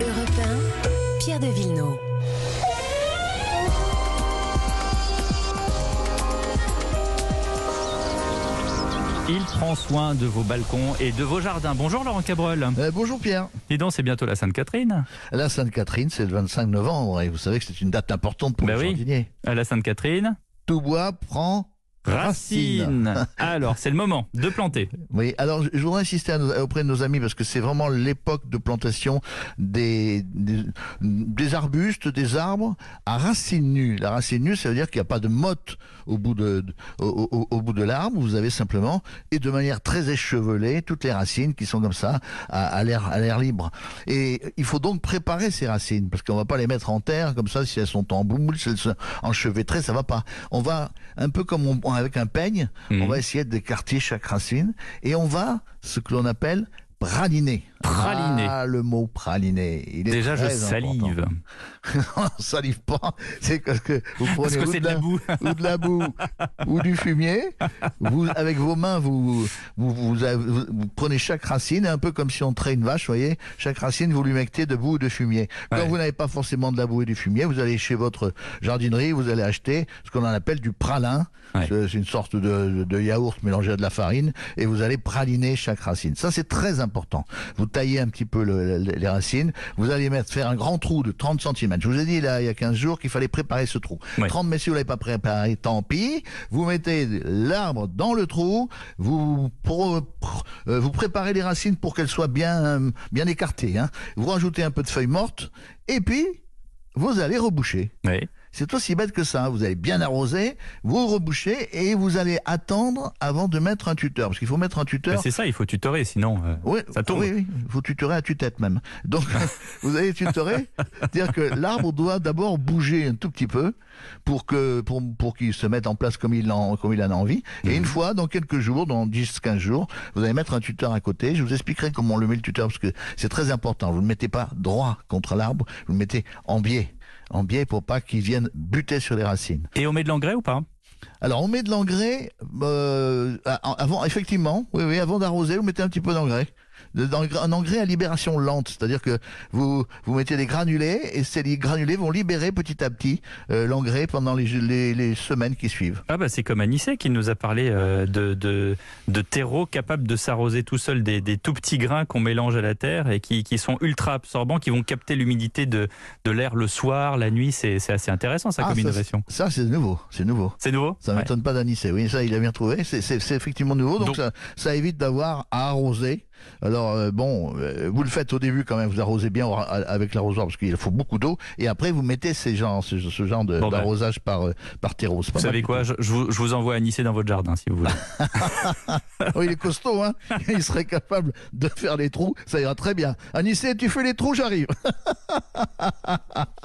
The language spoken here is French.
Europe 1, Pierre de Villeneuve. Il prend soin de vos balcons et de vos jardins. Bonjour Laurent Cabrol. Euh, bonjour Pierre. Dis donc, c'est bientôt la Sainte-Catherine. La Sainte-Catherine, c'est le 25 novembre et vous savez que c'est une date importante pour Bah les oui. jardiniers. À la Sainte-Catherine. Tout bois prend Racine. Alors, c'est le moment de planter. Oui, alors je voudrais insister nos- auprès de nos amis parce que c'est vraiment l'époque de plantation des, des, des arbustes, des arbres à racines nues. La racine nue, ça veut dire qu'il n'y a pas de motte au bout de, au, au- au bout de l'arbre. Vous avez simplement, et de manière très échevelée, toutes les racines qui sont comme ça, à, à l'air à l'air libre. Et il faut donc préparer ces racines parce qu'on va pas les mettre en terre comme ça si elles sont en boule, si elles sont enchevêtrées, ça va pas. On va un peu comme on, avec un peigne, Mhm. on va essayer d'écarter chaque racine et on va ce que l'on appelle praliner. Praliner. Ah, le mot praliner. Il est Déjà, je salive. on salive pas. C'est parce que vous prenez que ou de la la- boue. ou de la boue ou du fumier. Vous, avec vos mains, vous, vous, vous, avez- vous- vous prenez chaque racine, un peu comme si on traite une vache, vous voyez. Chaque racine, vous lui mettez de boue ou de fumier. Quand Ouais. vous n'avez pas forcément de la boue et du fumier, vous allez chez votre jardinerie, vous allez acheter ce qu'on appelle du pralin. Ouais. C'est c'est une sorte de, de yaourt mélangé à de la farine et vous allez praliner chaque racine. Ça, c'est très important. Vous taillez un petit peu le- le- les racines. Vous allez mettre, faire un grand trou de 30 cm. Je vous ai dit, là, il y a 15 jours qu'il fallait préparer ce trou. Ouais. 30 mètres, si vous l'avez pas préparé, tant pis. Vous mettez l'arbre dans le trou. Vous, euh, vous préparez les racines pour qu'elles soient bien, euh, bien écartées. Hein. Vous rajoutez un peu de feuilles mortes. Et puis, vous allez reboucher. Oui. C'est aussi bête que ça. Vous allez bien arroser, vous rebouchez et vous allez attendre avant de mettre un tuteur. Parce qu'il faut mettre un tuteur. c'est ça, il faut tutorer, sinon euh, Oui, ça tombe. oui, oui. Il faut tutorer à tue-tête même. Donc, vous allez tutorer. C'est-à-dire que l'arbre doit d'abord bouger un tout petit peu pour que, pour, pour qu'il se mette en place comme il en, comme il en a envie. Et Mhm. une fois, dans quelques jours, dans 10, 15 jours, vous allez mettre un tuteur à côté. Je vous expliquerai comment on le met le tuteur parce que c'est très important. Vous ne le mettez pas droit contre l'arbre. Vous le mettez en biais. En biais pour pas qu'il vienne buter sur les racines. Et on met de l'engrais ou pas? Alors on met de l'engrais euh, avant effectivement, oui oui, avant d'arroser, vous mettez un petit peu d'engrais. Un engrais à libération lente, c'est-à-dire que vous vous mettez des granulés et ces granulés vont libérer petit à petit euh, l'engrais pendant les, les, les semaines qui suivent. Ah bah c'est comme Anissé qui nous a parlé euh, de, de, de terreau capable de s'arroser tout seul des, des tout petits grains qu'on mélange à la terre et qui, qui sont ultra absorbants, qui vont capter l'humidité de, de l'air le soir, la nuit. C'est assez intéressant ça Ah, comme ça, innovation. Ça c'est nouveau, c'est nouveau. C'est nouveau? Ça Ouais. m'étonne pas d'anisser. Oui, ça, il a bien trouvé. C'est- effectivement nouveau. Donc, Donc- ça, ça évite d'avoir à arroser. Alors, euh, bon, euh, vous le faites au début quand même. Vous arrosez bien avec l'arrosoir parce qu'il faut beaucoup d'eau. Et après, vous mettez ces ce, ce genre de- Bon, ben. d'arrosage par, euh, par terreau. Vous savez quoi je, je vous, je vous envoie Anissé dans votre jardin si vous voulez. Oh, il est costaud, hein. Il serait capable de faire les trous. Ça ira très bien. Anissé, tu fais les trous, j'arrive.